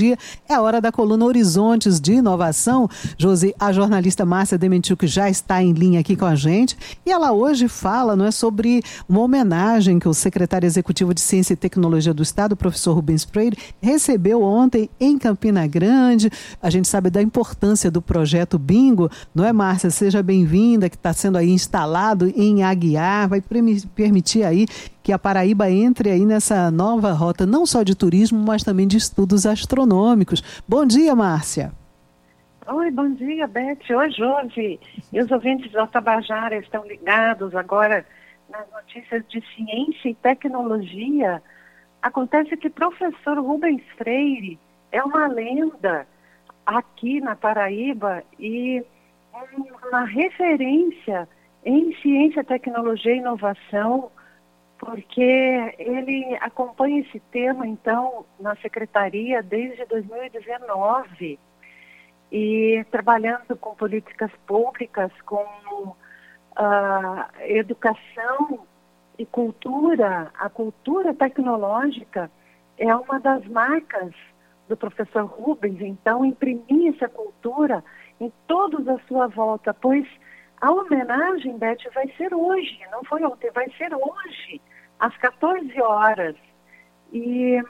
meio-dia. É hora da coluna Horizontes de Inovação. Josi, a jornalista Márcia Dementiuk já está em linha aqui com a gente e ela hoje fala não é, sobre uma homenagem que o secretário executivo de Ciência e Tecnologia do Estado, o professor Rubens Freire, recebeu ontem em Campina Grande. A gente sabe da importância do projeto Bingo, não é, Márcia? Seja bem-vinda, que está sendo aí instalado em Aguiar, vai permitir aí que a Paraíba entre aí nessa nova rota, não só de turismo, mas também de estudos astronômicos. Bom dia, Márcia. Oi, bom dia, Beth. Oi, Jorge. E os ouvintes da Tabajara estão ligados agora nas notícias de ciência e tecnologia. Acontece que professor Rubens Freire é uma lenda aqui na Paraíba e uma referência em ciência, tecnologia e inovação porque ele acompanha esse tema, então, na secretaria desde 2019 e trabalhando com políticas públicas, com uh, educação e cultura. A cultura tecnológica é uma das marcas do professor Rubens, então, imprimir essa cultura em todos à sua volta, pois a homenagem, Beth, vai ser hoje, não foi ontem, vai ser hoje, às 14 horas. E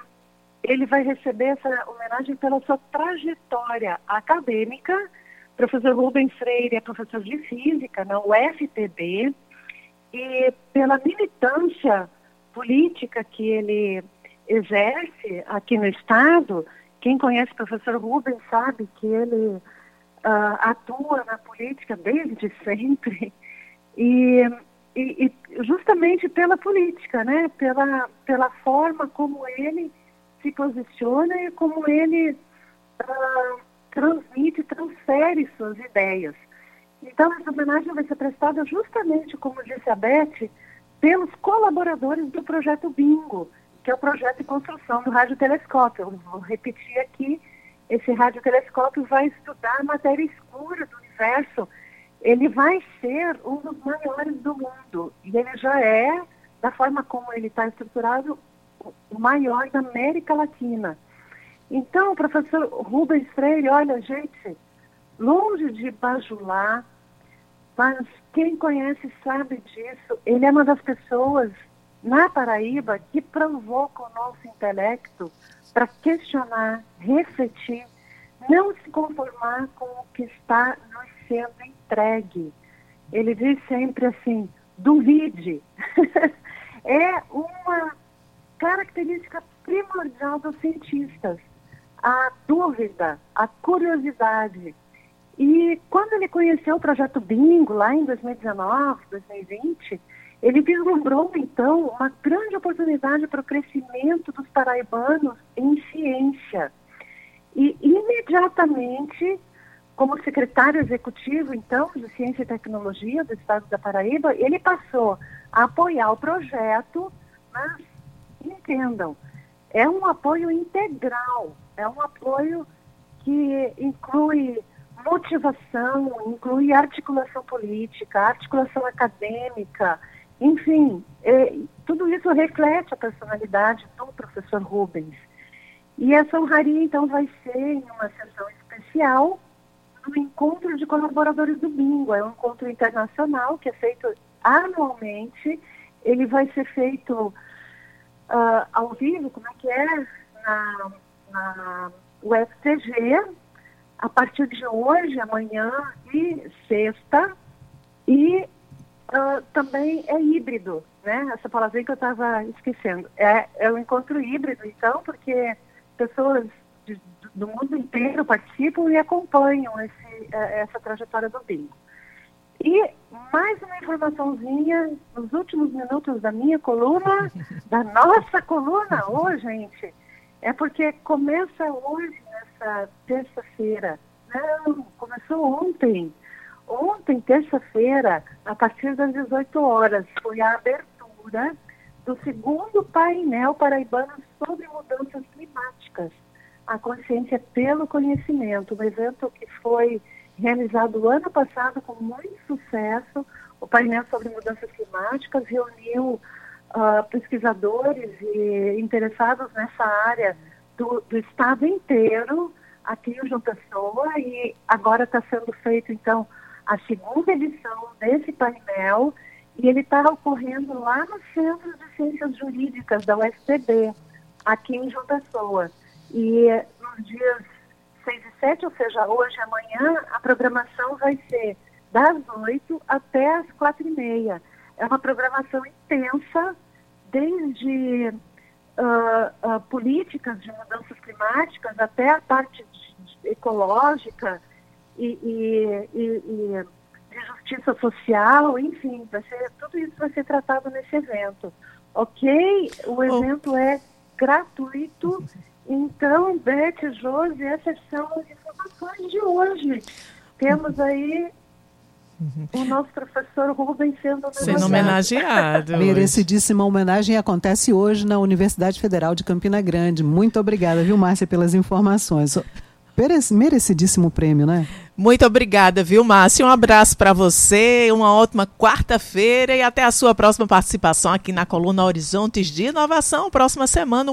ele vai receber essa homenagem pela sua trajetória acadêmica. Professor Rubens Freire é professor de física na UFPB e pela militância política que ele exerce aqui no Estado. Quem conhece o professor Rubens sabe que ele uh, atua na política desde sempre e, e, e, justamente pela política, né? Pela, pela forma como ele se posiciona e como ele uh, transmite, transfere suas ideias. Então, essa homenagem vai ser prestada justamente, como disse a Beth, pelos colaboradores do projeto Bingo, que é o projeto de construção do radiotelescópio. Eu vou repetir aqui esse radiotelescópio vai estudar a matéria escura do universo. Ele vai ser um dos maiores do mundo. E ele já é, da forma como ele está estruturado, o maior da América Latina. Então, o professor Rubens Freire, olha, gente, longe de bajular, mas quem conhece sabe disso. Ele é uma das pessoas na Paraíba que provoca o nosso intelecto para questionar, refletir, não se conformar com o que está nos sendo entregue. Ele diz sempre assim: duvide. é uma característica primordial dos cientistas, a dúvida, a curiosidade. E quando ele conheceu o projeto Bingo, lá em 2019, 2020, ele vislumbrou, então, uma grande oportunidade para o crescimento dos paraibanos em ciência. E, imediatamente, como secretário executivo, então, de Ciência e Tecnologia do Estado da Paraíba, ele passou a apoiar o projeto, mas, entendam, é um apoio integral, é um apoio que inclui motivação, inclui articulação política, articulação acadêmica, enfim, é, tudo isso reflete a personalidade do professor Rubens. E essa honraria, então, vai ser em uma sessão especial no encontro de colaboradores do Bingo. É um encontro internacional que é feito anualmente. Ele vai ser feito uh, ao vivo, como é que é? Na, na UFCG, a partir de hoje, amanhã e sexta. E uh, também é híbrido, né? Essa palavrinha que eu estava esquecendo. É, é um encontro híbrido, então, porque pessoas do mundo inteiro participam e acompanham esse, é, essa trajetória do bingo. E mais uma informaçãozinha nos últimos minutos da minha coluna, da nossa coluna hoje, gente. É porque começa hoje, nessa terça-feira. Não, começou ontem. Ontem, terça-feira, a partir das 18 horas, foi a abertura do segundo painel paraibano sobre mudanças climáticas, a consciência pelo conhecimento, um evento que foi realizado ano passado com muito sucesso. O painel sobre mudanças climáticas reuniu uh, pesquisadores e interessados nessa área do, do estado inteiro aqui em João Pessoa e agora está sendo feito, então, a segunda edição desse painel e ele está ocorrendo lá no Centro de Ciências Jurídicas da UFPB, aqui em João Pessoa. E nos dias 6 e 7, ou seja, hoje e amanhã, a programação vai ser das 8 até as 4 e meia. É uma programação intensa, desde uh, uh, políticas de mudanças climáticas até a parte ecológica e, e, e, e de justiça social, enfim, vai ser, tudo isso vai ser tratado nesse evento. Ok? O evento oh. é gratuito. Então, Beth, Josi, essas são as informações de hoje. Temos aí Uhum. O nosso professor Rubens sendo homenageado. Sendo homenageado. Merecidíssima homenagem acontece hoje na Universidade Federal de Campina Grande. Muito obrigada, viu, Márcia, pelas informações. Merecidíssimo prêmio, né? Muito obrigada, viu, Márcia? Um abraço para você, uma ótima quarta-feira e até a sua próxima participação aqui na coluna Horizontes de Inovação, próxima semana.